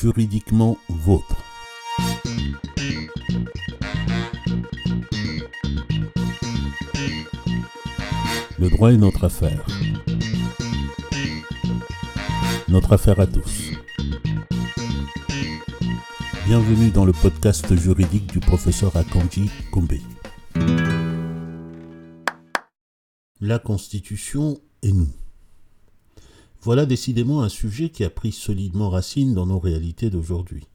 juridiquement vôtre. Le droit est notre affaire. Notre affaire à tous. Bienvenue dans le podcast juridique du professeur Akanji Kombe. La Constitution et nous. Voilà décidément un sujet qui a pris solidement racine dans nos réalités d'aujourd'hui.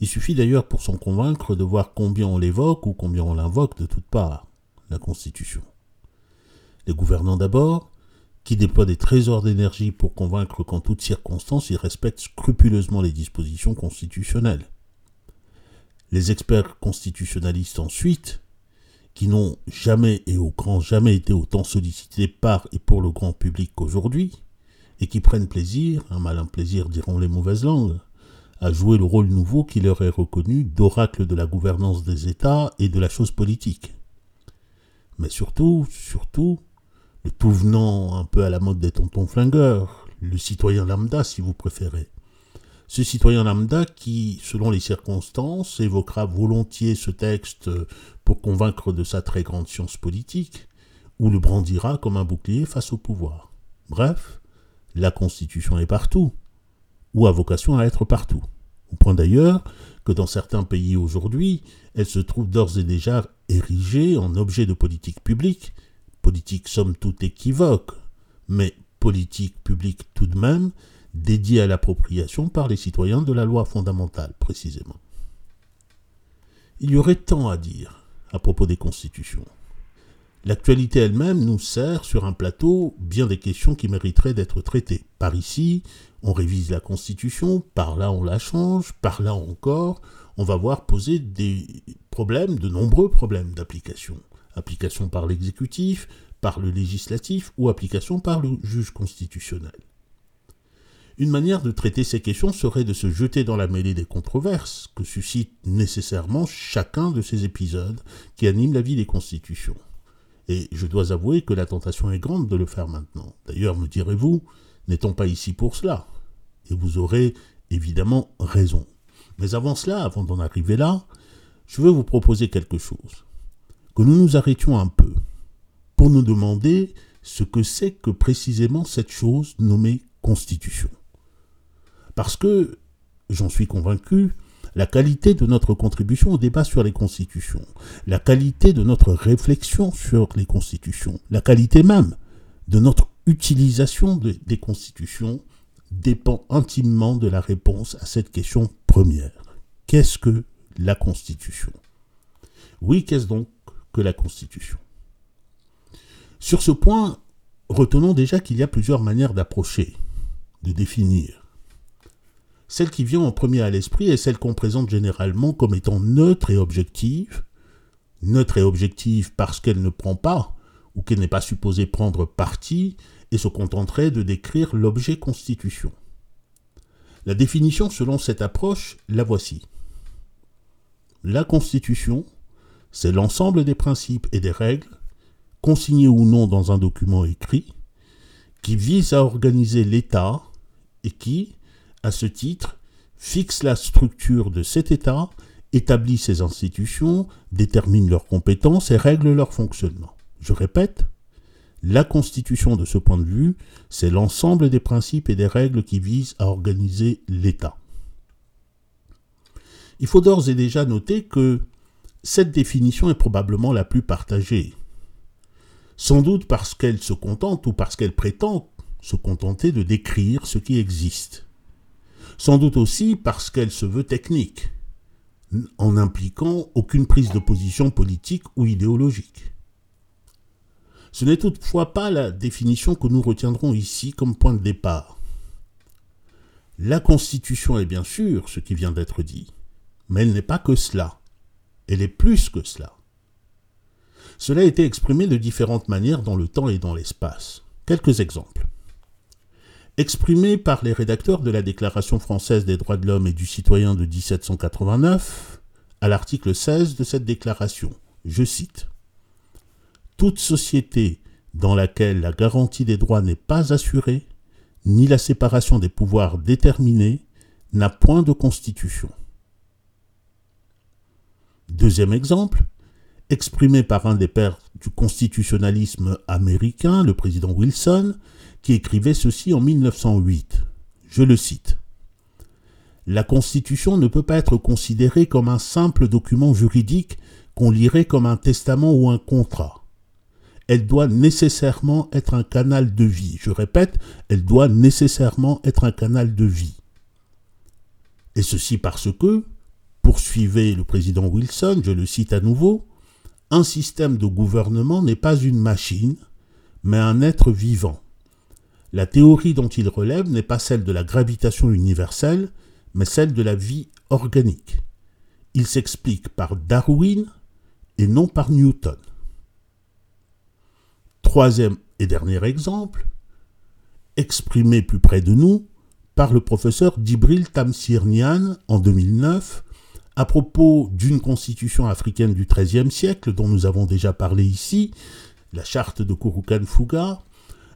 Il suffit d'ailleurs pour s'en convaincre de voir combien on l'évoque ou combien on l'invoque de toutes parts, la Constitution. Les gouvernants d'abord, qui déploient des trésors d'énergie pour convaincre qu'en toutes circonstances ils respectent scrupuleusement les dispositions constitutionnelles. Les experts constitutionnalistes ensuite, qui n'ont jamais et au grand jamais été autant sollicités par et pour le grand public qu'aujourd'hui, et qui prennent plaisir, un malin plaisir diront les mauvaises langues, à jouer le rôle nouveau qui leur est reconnu d'oracle de la gouvernance des États et de la chose politique. Mais surtout, surtout, le tout venant un peu à la mode des tontons flingueurs, le citoyen lambda si vous préférez. Ce citoyen lambda qui, selon les circonstances, évoquera volontiers ce texte pour convaincre de sa très grande science politique, ou le brandira comme un bouclier face au pouvoir. Bref, la Constitution est partout, ou a vocation à être partout. Au point d'ailleurs que dans certains pays aujourd'hui, elle se trouve d'ores et déjà érigée en objet de politique publique, politique somme toute équivoque, mais politique publique tout de même, dédiée à l'appropriation par les citoyens de la loi fondamentale, précisément. Il y aurait tant à dire à propos des constitutions. L'actualité elle-même nous sert sur un plateau bien des questions qui mériteraient d'être traitées. Par ici, on révise la Constitution, par là on la change, par là encore, on va voir poser des problèmes, de nombreux problèmes d'application application par l'exécutif, par le législatif ou application par le juge constitutionnel. Une manière de traiter ces questions serait de se jeter dans la mêlée des controverses que suscite nécessairement chacun de ces épisodes qui animent la vie des constitutions. Et je dois avouer que la tentation est grande de le faire maintenant. D'ailleurs, me direz-vous, n'est-on pas ici pour cela? Et vous aurez évidemment raison. Mais avant cela, avant d'en arriver là, je veux vous proposer quelque chose que nous nous arrêtions un peu pour nous demander ce que c'est que précisément cette chose nommée Constitution. Parce que, j'en suis convaincu, la qualité de notre contribution au débat sur les constitutions, la qualité de notre réflexion sur les constitutions, la qualité même de notre utilisation des constitutions dépend intimement de la réponse à cette question première. Qu'est-ce que la Constitution? Oui, qu'est-ce donc que la Constitution? Sur ce point, retenons déjà qu'il y a plusieurs manières d'approcher, de définir. Celle qui vient en premier à l'esprit est celle qu'on présente généralement comme étant neutre et objective, neutre et objective parce qu'elle ne prend pas ou qu'elle n'est pas supposée prendre parti et se contenterait de décrire l'objet constitution. La définition selon cette approche, la voici. La Constitution c'est l'ensemble des principes et des règles, consignés ou non dans un document écrit, qui visent à organiser l'État et qui, à ce titre, fixe la structure de cet État, établit ses institutions, détermine leurs compétences et règle leur fonctionnement. Je répète, la Constitution de ce point de vue, c'est l'ensemble des principes et des règles qui visent à organiser l'État. Il faut d'ores et déjà noter que cette définition est probablement la plus partagée. Sans doute parce qu'elle se contente ou parce qu'elle prétend se contenter de décrire ce qui existe. Sans doute aussi parce qu'elle se veut technique, en impliquant aucune prise de position politique ou idéologique. Ce n'est toutefois pas la définition que nous retiendrons ici comme point de départ. La Constitution est bien sûr ce qui vient d'être dit, mais elle n'est pas que cela. Elle est plus que cela. Cela a été exprimé de différentes manières dans le temps et dans l'espace. Quelques exemples. Exprimé par les rédacteurs de la Déclaration française des droits de l'homme et du citoyen de 1789, à l'article 16 de cette déclaration, je cite Toute société dans laquelle la garantie des droits n'est pas assurée, ni la séparation des pouvoirs déterminée, n'a point de constitution. Deuxième exemple, exprimé par un des pères du constitutionnalisme américain, le président Wilson, qui écrivait ceci en 1908. Je le cite. La Constitution ne peut pas être considérée comme un simple document juridique qu'on lirait comme un testament ou un contrat. Elle doit nécessairement être un canal de vie. Je répète, elle doit nécessairement être un canal de vie. Et ceci parce que, poursuivait le président Wilson, je le cite à nouveau, un système de gouvernement n'est pas une machine, mais un être vivant. La théorie dont il relève n'est pas celle de la gravitation universelle, mais celle de la vie organique. Il s'explique par Darwin et non par Newton. Troisième et dernier exemple, exprimé plus près de nous par le professeur Dibril Tamsirnian en 2009 à propos d'une constitution africaine du XIIIe siècle dont nous avons déjà parlé ici, la charte de Kurukan Fuga,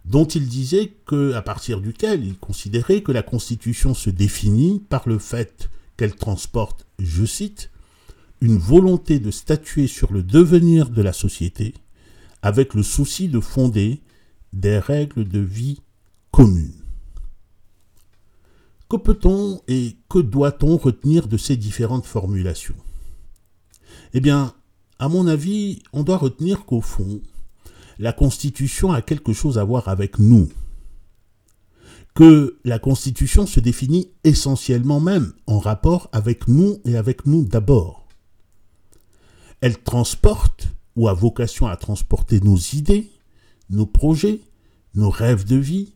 dont il disait que, à partir duquel il considérait que la constitution se définit par le fait qu'elle transporte, je cite, une volonté de statuer sur le devenir de la société avec le souci de fonder des règles de vie communes. Que peut-on et que doit-on retenir de ces différentes formulations? Eh bien, à mon avis, on doit retenir qu'au fond, la Constitution a quelque chose à voir avec nous. Que la Constitution se définit essentiellement même en rapport avec nous et avec nous d'abord. Elle transporte ou a vocation à transporter nos idées, nos projets, nos rêves de vie,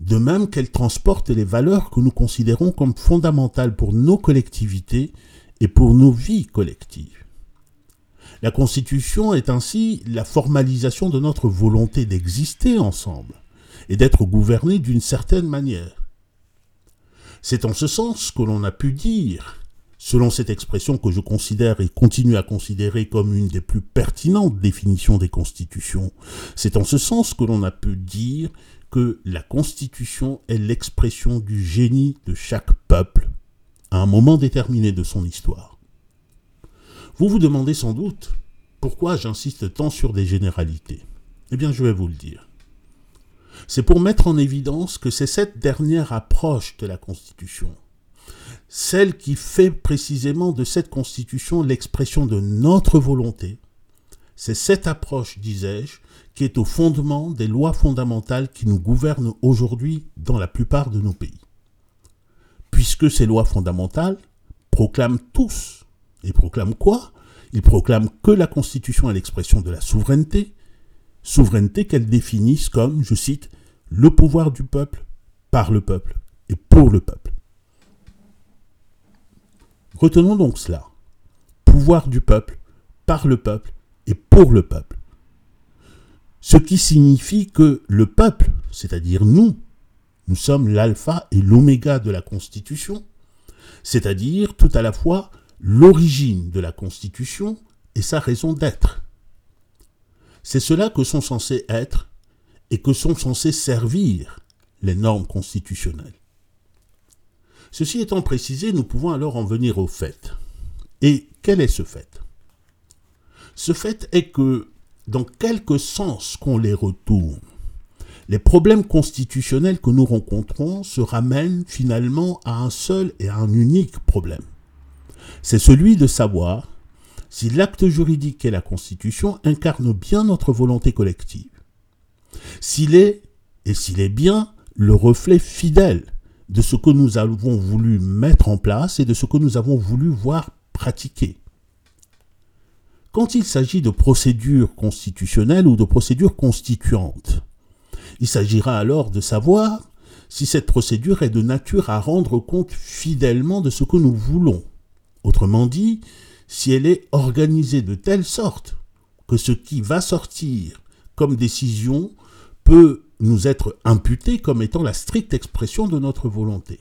de même qu'elle transporte les valeurs que nous considérons comme fondamentales pour nos collectivités et pour nos vies collectives. La Constitution est ainsi la formalisation de notre volonté d'exister ensemble et d'être gouvernés d'une certaine manière. C'est en ce sens que l'on a pu dire, selon cette expression que je considère et continue à considérer comme une des plus pertinentes définitions des constitutions, c'est en ce sens que l'on a pu dire que la Constitution est l'expression du génie de chaque peuple à un moment déterminé de son histoire. Vous vous demandez sans doute pourquoi j'insiste tant sur des généralités. Eh bien, je vais vous le dire. C'est pour mettre en évidence que c'est cette dernière approche de la Constitution, celle qui fait précisément de cette Constitution l'expression de notre volonté, c'est cette approche, disais-je, qui est au fondement des lois fondamentales qui nous gouvernent aujourd'hui dans la plupart de nos pays. Puisque ces lois fondamentales proclament tous, et proclament quoi? Ils proclament que la Constitution est l'expression de la souveraineté, souveraineté qu'elles définissent comme, je cite, le pouvoir du peuple, par le peuple et pour le peuple. Retenons donc cela. Pouvoir du peuple, par le peuple et pour le peuple. Ce qui signifie que le peuple, c'est-à-dire nous, nous sommes l'alpha et l'oméga de la Constitution, c'est-à-dire tout à la fois l'origine de la Constitution et sa raison d'être. C'est cela que sont censés être et que sont censés servir les normes constitutionnelles. Ceci étant précisé, nous pouvons alors en venir au fait. Et quel est ce fait? Ce fait est que dans quelque sens qu'on les retourne, les problèmes constitutionnels que nous rencontrons se ramènent finalement à un seul et à un unique problème. C'est celui de savoir si l'acte juridique et la Constitution incarne bien notre volonté collective. S'il est, et s'il est bien, le reflet fidèle de ce que nous avons voulu mettre en place et de ce que nous avons voulu voir pratiquer. Quand il s'agit de procédures constitutionnelles ou de procédures constituantes, il s'agira alors de savoir si cette procédure est de nature à rendre compte fidèlement de ce que nous voulons. Autrement dit, si elle est organisée de telle sorte que ce qui va sortir comme décision peut nous être imputé comme étant la stricte expression de notre volonté.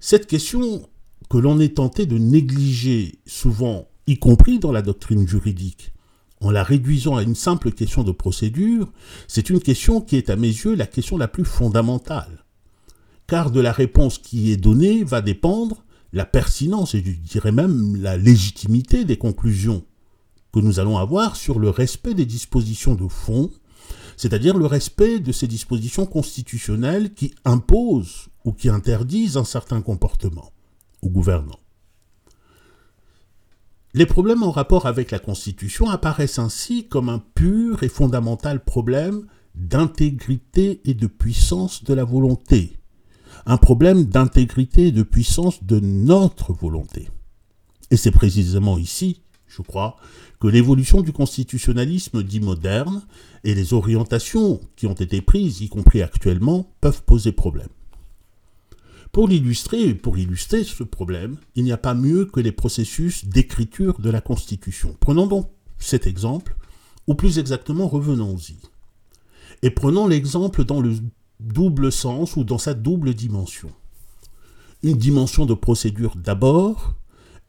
Cette question que l'on est tenté de négliger souvent y compris dans la doctrine juridique. En la réduisant à une simple question de procédure, c'est une question qui est à mes yeux la question la plus fondamentale. car de la réponse qui est donnée va dépendre la pertinence et je dirais même la légitimité des conclusions que nous allons avoir sur le respect des dispositions de fond, c'est-à-dire le respect de ces dispositions constitutionnelles qui imposent ou qui interdisent un certain comportement aux gouvernants. Les problèmes en rapport avec la Constitution apparaissent ainsi comme un pur et fondamental problème d'intégrité et de puissance de la volonté, un problème d'intégrité et de puissance de notre volonté. Et c'est précisément ici, je crois, que l'évolution du constitutionnalisme dit moderne et les orientations qui ont été prises, y compris actuellement, peuvent poser problème. Pour l'illustrer, pour illustrer ce problème, il n'y a pas mieux que les processus d'écriture de la Constitution. Prenons donc cet exemple, ou plus exactement revenons-y. Et prenons l'exemple dans le double sens ou dans sa double dimension. Une dimension de procédure d'abord,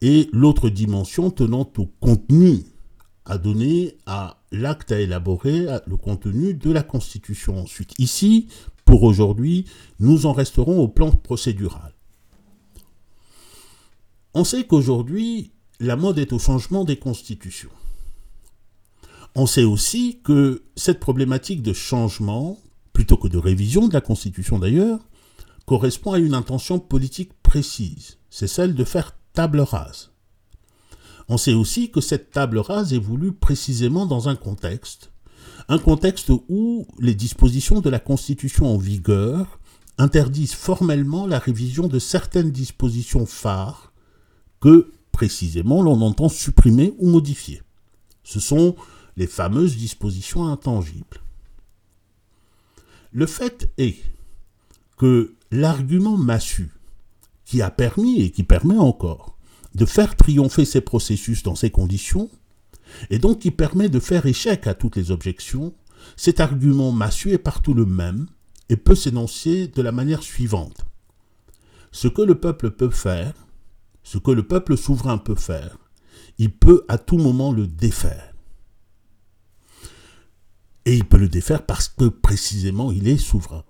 et l'autre dimension tenant au contenu à donner à l'acte à élaborer, le contenu de la Constitution ensuite. Ici, pour aujourd'hui, nous en resterons au plan procédural. On sait qu'aujourd'hui, la mode est au changement des constitutions. On sait aussi que cette problématique de changement, plutôt que de révision de la Constitution d'ailleurs, correspond à une intention politique précise. C'est celle de faire table rase. On sait aussi que cette table rase est voulue précisément dans un contexte un contexte où les dispositions de la Constitution en vigueur interdisent formellement la révision de certaines dispositions phares que, précisément, l'on entend supprimer ou modifier. Ce sont les fameuses dispositions intangibles. Le fait est que l'argument massu, qui a permis et qui permet encore de faire triompher ces processus dans ces conditions, et donc qui permet de faire échec à toutes les objections, cet argument massu est partout le même et peut s'énoncer de la manière suivante. Ce que le peuple peut faire, ce que le peuple souverain peut faire, il peut à tout moment le défaire. Et il peut le défaire parce que précisément il est souverain.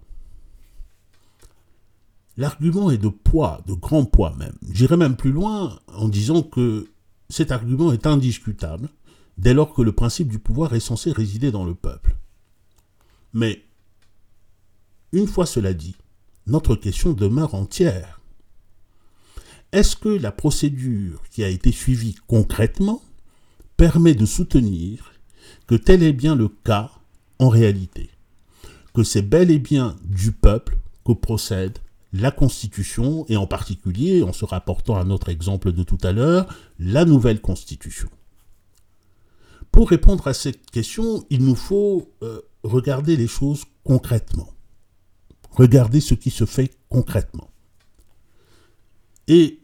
L'argument est de poids, de grand poids même. J'irai même plus loin en disant que cet argument est indiscutable dès lors que le principe du pouvoir est censé résider dans le peuple. Mais, une fois cela dit, notre question demeure entière. Est-ce que la procédure qui a été suivie concrètement permet de soutenir que tel est bien le cas en réalité, que c'est bel et bien du peuple que procède la Constitution et en particulier, en se rapportant à notre exemple de tout à l'heure, la nouvelle Constitution pour répondre à cette question, il nous faut euh, regarder les choses concrètement. Regarder ce qui se fait concrètement. Et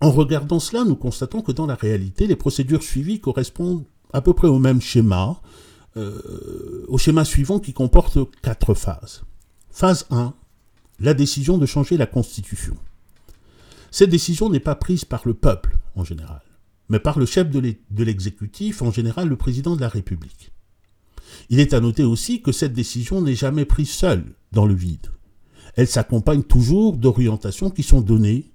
en regardant cela, nous constatons que dans la réalité, les procédures suivies correspondent à peu près au même schéma, euh, au schéma suivant qui comporte quatre phases. Phase 1, la décision de changer la Constitution. Cette décision n'est pas prise par le peuple en général mais par le chef de l'exécutif, en général le président de la République. Il est à noter aussi que cette décision n'est jamais prise seule, dans le vide. Elle s'accompagne toujours d'orientations qui sont données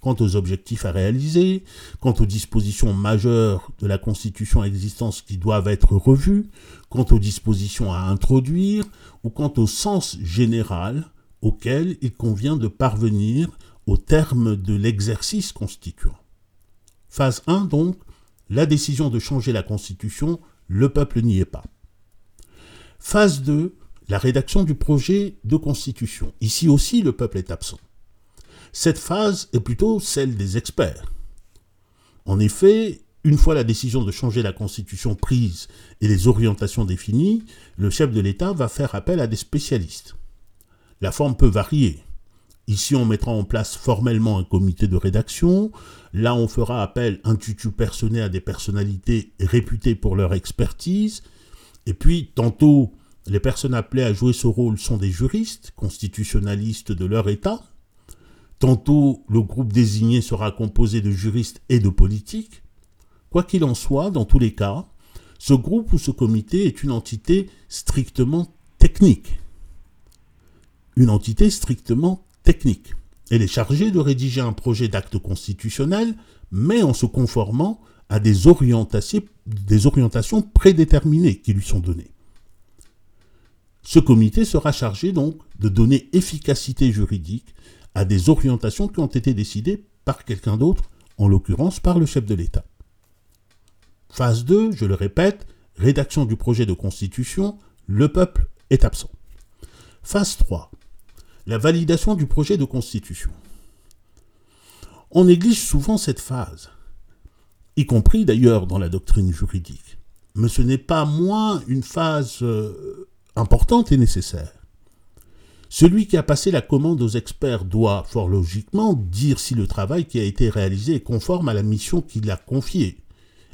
quant aux objectifs à réaliser, quant aux dispositions majeures de la Constitution existante qui doivent être revues, quant aux dispositions à introduire, ou quant au sens général auquel il convient de parvenir au terme de l'exercice constituant. Phase 1, donc, la décision de changer la Constitution, le peuple n'y est pas. Phase 2, la rédaction du projet de Constitution. Ici aussi, le peuple est absent. Cette phase est plutôt celle des experts. En effet, une fois la décision de changer la Constitution prise et les orientations définies, le chef de l'État va faire appel à des spécialistes. La forme peut varier. Ici, on mettra en place formellement un comité de rédaction. Là, on fera appel un tutu personné à des personnalités réputées pour leur expertise. Et puis, tantôt, les personnes appelées à jouer ce rôle sont des juristes, constitutionnalistes de leur État. Tantôt, le groupe désigné sera composé de juristes et de politiques. Quoi qu'il en soit, dans tous les cas, ce groupe ou ce comité est une entité strictement technique. Une entité strictement technique. Elle est chargée de rédiger un projet d'acte constitutionnel, mais en se conformant à des orientations, prédéterminées qui lui sont données. Ce comité sera chargé donc de donner efficacité juridique à des orientations qui ont été décidées par quelqu'un d'autre, en l'occurrence par le chef de l'État. Phase 2, je le répète, rédaction du projet de constitution, le peuple est absent. Phase 3, la validation du projet de constitution. On néglige souvent cette phase, y compris d'ailleurs dans la doctrine juridique. Mais ce n'est pas moins une phase euh, importante et nécessaire. Celui qui a passé la commande aux experts doit, fort logiquement, dire si le travail qui a été réalisé est conforme à la mission qu'il a confiée,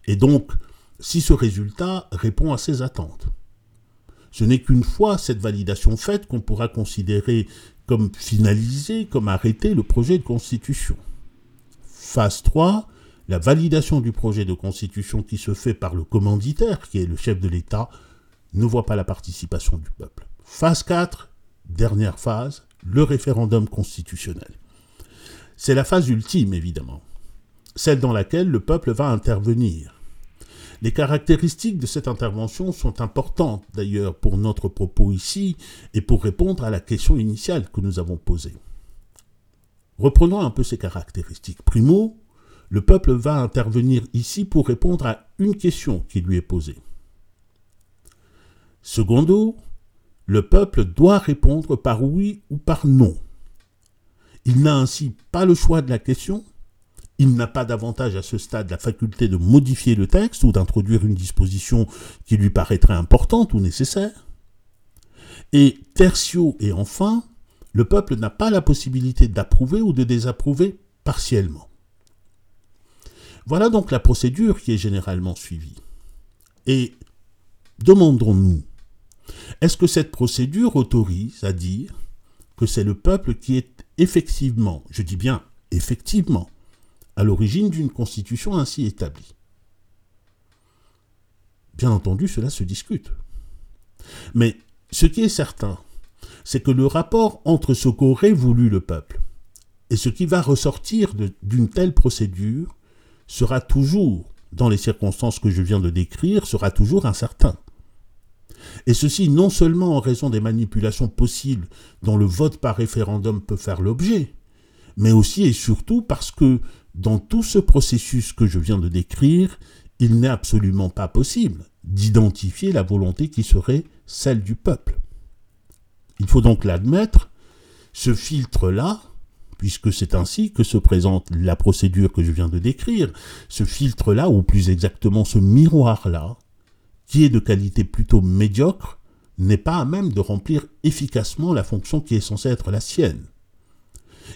et donc si ce résultat répond à ses attentes. Ce n'est qu'une fois cette validation faite qu'on pourra considérer comme finalisé, comme arrêté le projet de constitution. Phase 3, la validation du projet de constitution qui se fait par le commanditaire, qui est le chef de l'État, ne voit pas la participation du peuple. Phase 4, dernière phase, le référendum constitutionnel. C'est la phase ultime, évidemment, celle dans laquelle le peuple va intervenir. Les caractéristiques de cette intervention sont importantes d'ailleurs pour notre propos ici et pour répondre à la question initiale que nous avons posée. Reprenons un peu ces caractéristiques. Primo, le peuple va intervenir ici pour répondre à une question qui lui est posée. Secondo, le peuple doit répondre par oui ou par non. Il n'a ainsi pas le choix de la question, il n'a pas davantage à ce stade la faculté de modifier le texte ou d'introduire une disposition qui lui paraîtrait importante ou nécessaire. Et tertio et enfin, le peuple n'a pas la possibilité d'approuver ou de désapprouver partiellement. Voilà donc la procédure qui est généralement suivie. Et demandons-nous, est-ce que cette procédure autorise à dire que c'est le peuple qui est effectivement, je dis bien effectivement, à l'origine d'une constitution ainsi établie? Bien entendu, cela se discute. Mais ce qui est certain, c'est que le rapport entre ce qu'aurait voulu le peuple et ce qui va ressortir d'une telle procédure sera toujours, dans les circonstances que je viens de décrire, sera toujours incertain. Et ceci non seulement en raison des manipulations possibles dont le vote par référendum peut faire l'objet, mais aussi et surtout parce que dans tout ce processus que je viens de décrire, il n'est absolument pas possible d'identifier la volonté qui serait celle du peuple. Il faut donc l'admettre, ce filtre-là, puisque c'est ainsi que se présente la procédure que je viens de décrire, ce filtre-là, ou plus exactement ce miroir-là, qui est de qualité plutôt médiocre, n'est pas à même de remplir efficacement la fonction qui est censée être la sienne.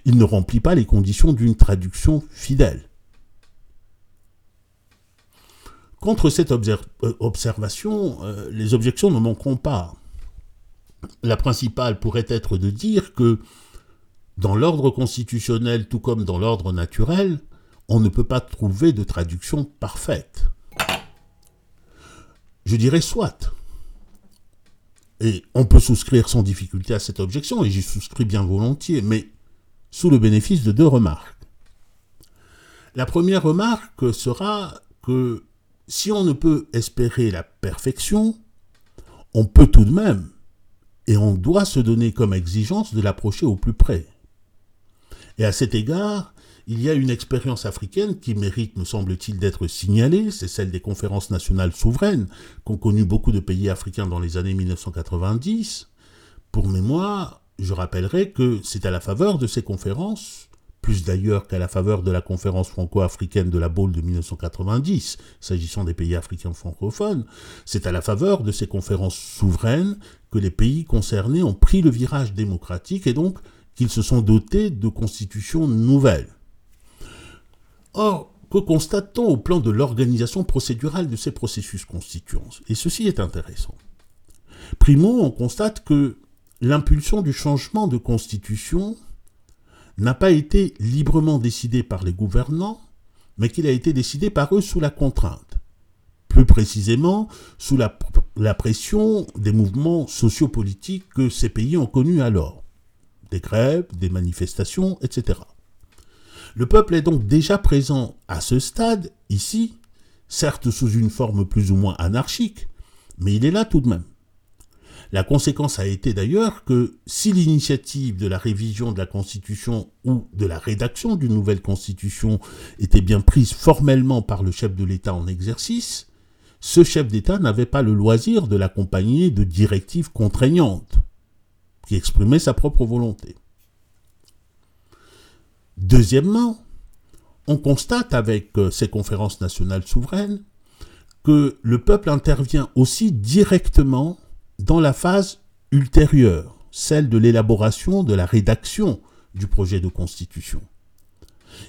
Il ne remplit pas les conditions d'une traduction fidèle. Contre cette euh, observation, euh, les objections ne manqueront pas. La principale pourrait être de dire que dans l'ordre constitutionnel tout comme dans l'ordre naturel, on ne peut pas trouver de traduction parfaite. Je dirais soit. Et on peut souscrire sans difficulté à cette objection, et j'y souscris bien volontiers, mais sous le bénéfice de deux remarques. La première remarque sera que si on ne peut espérer la perfection, on peut tout de même, et on doit se donner comme exigence de l'approcher au plus près. Et à cet égard, il y a une expérience africaine qui mérite, me semble-t-il, d'être signalée, c'est celle des conférences nationales souveraines qu'ont connu beaucoup de pays africains dans les années 1990. Pour mémoire, je rappellerai que c'est à la faveur de ces conférences, plus d'ailleurs qu'à la faveur de la conférence franco-africaine de la Baule de 1990, s'agissant des pays africains francophones, c'est à la faveur de ces conférences souveraines que les pays concernés ont pris le virage démocratique et donc qu'ils se sont dotés de constitutions nouvelles. Or, que constate-t-on au plan de l'organisation procédurale de ces processus constituants? Et ceci est intéressant. Primo, on constate que l'impulsion du changement de constitution n'a pas été librement décidée par les gouvernants, mais qu'il a été décidé par eux sous la contrainte. Plus précisément, sous la, la pression des mouvements sociopolitiques que ces pays ont connus alors des grèves, des manifestations, etc. Le peuple est donc déjà présent à ce stade, ici, certes sous une forme plus ou moins anarchique, mais il est là tout de même. La conséquence a été d'ailleurs que si l'initiative de la révision de la Constitution ou de la rédaction d'une nouvelle Constitution était bien prise formellement par le chef de l'État en exercice, ce chef d'État n'avait pas le loisir de l'accompagner de directives contraignantes qui exprimaient sa propre volonté. Deuxièmement, on constate avec euh, ces conférences nationales souveraines que le peuple intervient aussi directement dans la phase ultérieure, celle de l'élaboration, de la rédaction du projet de constitution.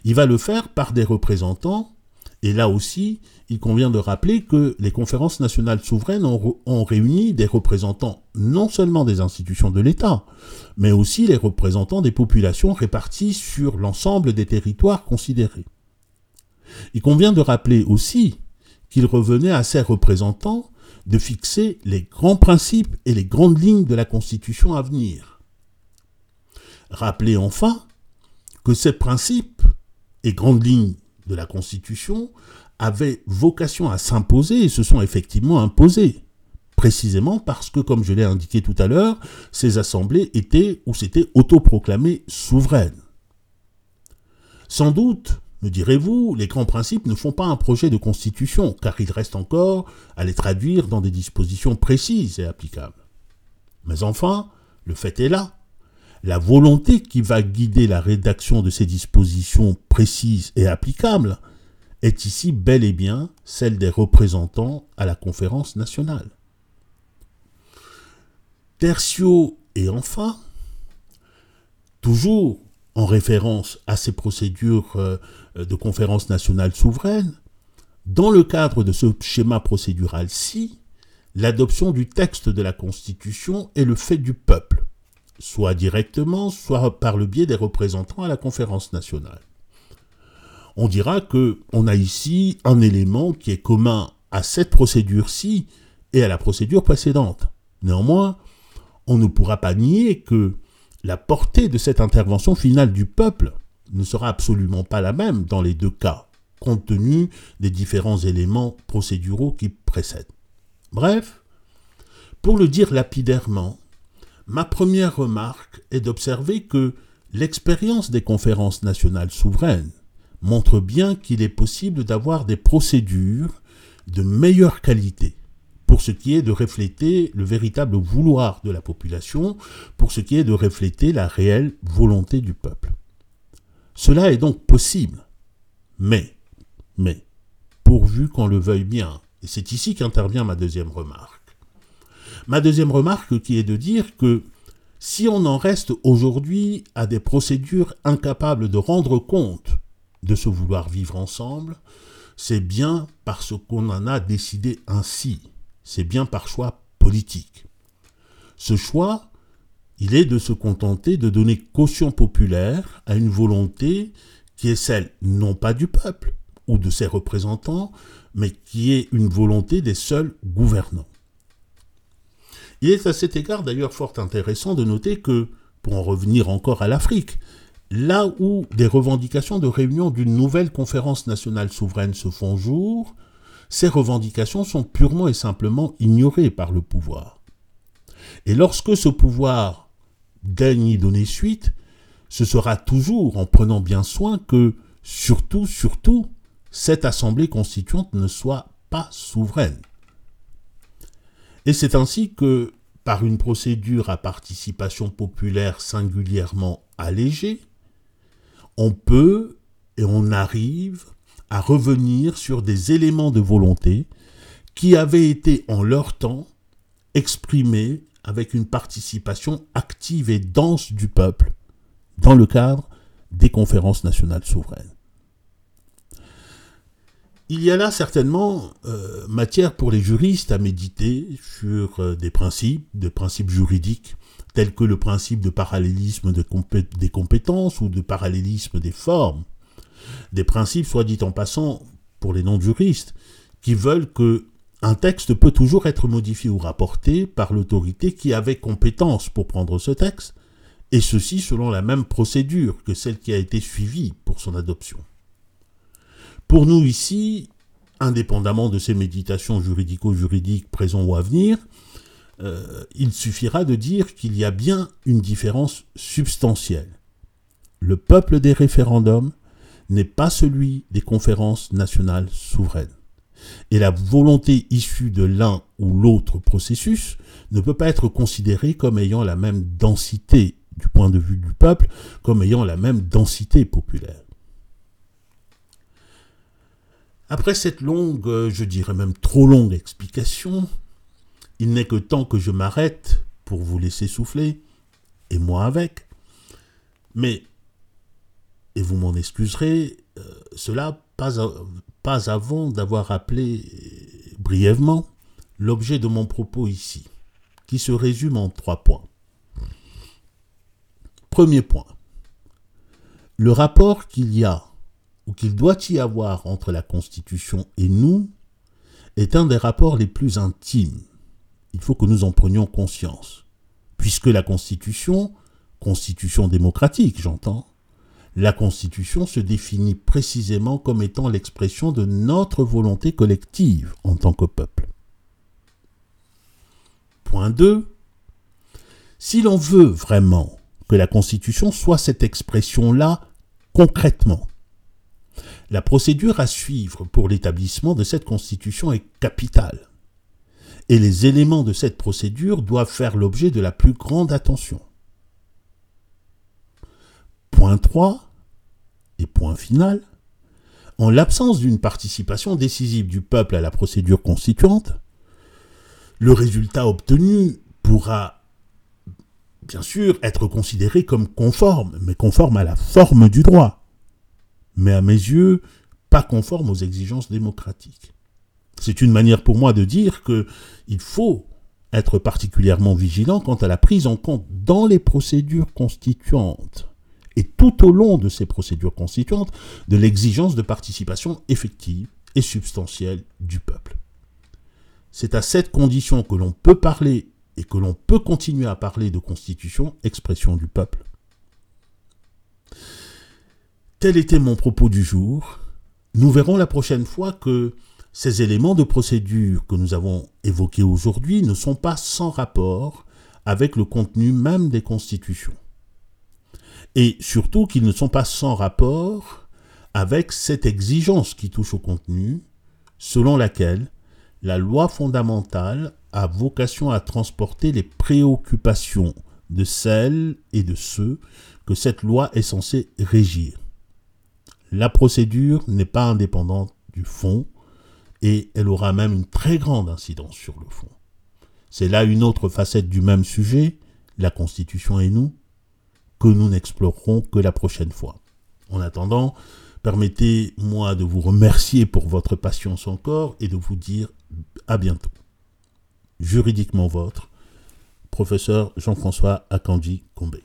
Il va le faire par des représentants, et là aussi, il convient de rappeler que les conférences nationales souveraines ont, réuni des représentants non seulement des institutions de l'État, mais aussi les représentants des populations réparties sur l'ensemble des territoires considérés. Il convient de rappeler aussi qu'il revenait à ces représentants de fixer les grands principes et les grandes lignes de la Constitution à venir. Rappelez enfin que ces principes et grandes lignes de la Constitution avaient vocation à s'imposer et se sont effectivement imposés, précisément parce que, comme je l'ai indiqué tout à l'heure, ces assemblées étaient ou s'étaient autoproclamées souveraines. Sans doute, me direz-vous, les grands principes ne font pas un projet de constitution, car il reste encore à les traduire dans des dispositions précises et applicables. Mais enfin, le fait est là. La volonté qui va guider la rédaction de ces dispositions précises et applicables est ici bel et bien celle des représentants à la conférence nationale. Tertio et enfin, toujours en référence à ces procédures euh, de conférence nationale souveraine, dans le cadre de ce schéma procédural-ci, l'adoption du texte de la Constitution est le fait du peuple, soit directement, soit par le biais des représentants à la conférence nationale. On dira que on a ici un élément qui est commun à cette procédure-ci et à la procédure précédente. Néanmoins, on ne pourra pas nier que la portée de cette intervention finale du peuple ne sera absolument pas la même dans les deux cas, compte tenu des différents éléments procéduraux qui précèdent. Bref, pour le dire lapidairement, ma première remarque est d'observer que l'expérience des conférences nationales souveraines montre bien qu'il est possible d'avoir des procédures de meilleure qualité pour ce qui est de refléter le véritable vouloir de la population, pour ce qui est de refléter la réelle volonté du peuple. Cela est donc possible, mais, mais, pourvu qu'on le veuille bien, et c'est ici qu'intervient ma deuxième remarque. Ma deuxième remarque qui est de dire que si on en reste aujourd'hui à des procédures incapables de rendre compte de ce vouloir vivre ensemble, c'est bien parce qu'on en a décidé ainsi c'est bien par choix politique. Ce choix, il est de se contenter de donner caution populaire à une volonté qui est celle non pas du peuple ou de ses représentants, mais qui est une volonté des seuls gouvernants. Il est à cet égard d'ailleurs fort intéressant de noter que, pour en revenir encore à l'Afrique, là où des revendications de réunion d'une nouvelle conférence nationale souveraine se font jour, ces revendications sont purement et simplement ignorées par le pouvoir. Et lorsque ce pouvoir daigne y donner suite, ce sera toujours en prenant bien soin que, surtout, surtout, cette assemblée constituante ne soit pas souveraine. Et c'est ainsi que, par une procédure à participation populaire singulièrement allégée, on peut et on arrive à revenir sur des éléments de volonté qui avaient été en leur temps exprimés avec une participation active et dense du peuple dans le cadre des conférences nationales souveraines. Il y a là certainement euh, matière pour les juristes à méditer sur euh, des principes, des principes juridiques, tels que le principe de parallélisme des compétences ou de parallélisme des formes, des principes, soit dit en passant, pour les non-juristes, qui veulent que un texte peut toujours être modifié ou rapporté par l'autorité qui avait compétence pour prendre ce texte, et ceci selon la même procédure que celle qui a été suivie pour son adoption. Pour nous ici, indépendamment de ces méditations juridico-juridiques présents ou à venir, euh, il suffira de dire qu'il y a bien une différence substantielle. Le peuple des référendums n'est pas celui des conférences nationales souveraines. Et la volonté issue de l'un ou l'autre processus ne peut pas être considérée comme ayant la même densité du point de vue du peuple, comme ayant la même densité populaire. Après cette longue, je dirais même trop longue explication, il n'est que temps que je m'arrête pour vous laisser souffler, et moi avec. Mais, et vous m'en excuserez, euh, cela pas, pas avant d'avoir rappelé brièvement l'objet de mon propos ici, qui se résume en trois points. Premier point. Le rapport qu'il y a ou qu'il doit y avoir entre la Constitution et nous est un des rapports les plus intimes. Il faut que nous en prenions conscience. Puisque la Constitution, Constitution démocratique j'entends, la Constitution se définit précisément comme étant l'expression de notre volonté collective en tant que peuple. Point 2. Si l'on veut vraiment que la Constitution soit cette expression-là concrètement, la procédure à suivre pour l'établissement de cette Constitution est capitale. Et les éléments de cette procédure doivent faire l'objet de la plus grande attention. Point 3 et point final. En l'absence d'une participation décisive du peuple à la procédure constituante, le résultat obtenu pourra bien sûr être considéré comme conforme, mais conforme à la forme du droit, mais à mes yeux pas conforme aux exigences démocratiques. C'est une manière pour moi de dire que il faut être particulièrement vigilant quant à la prise en compte dans les procédures constituantes et tout au long de ces procédures constituantes de l'exigence de participation effective et substantielle du peuple. C'est à cette condition que l'on peut parler et que l'on peut continuer à parler de constitution, expression du peuple. Tel était mon propos du jour. Nous verrons la prochaine fois que ces éléments de procédure que nous avons évoqués aujourd'hui ne sont pas sans rapport avec le contenu même des constitutions. Et surtout qu'ils ne sont pas sans rapport avec cette exigence qui touche au contenu, selon laquelle la loi fondamentale a vocation à transporter les préoccupations de celles et de ceux que cette loi est censée régir. La procédure n'est pas indépendante du fond et elle aura même une très grande incidence sur le fond. C'est là une autre facette du même sujet, la Constitution et nous, que nous n'explorerons que la prochaine fois. En attendant, permettez-moi de vous remercier pour votre patience encore et de vous dire à bientôt. Juridiquement votre, professeur Jean-François Akandji Combé.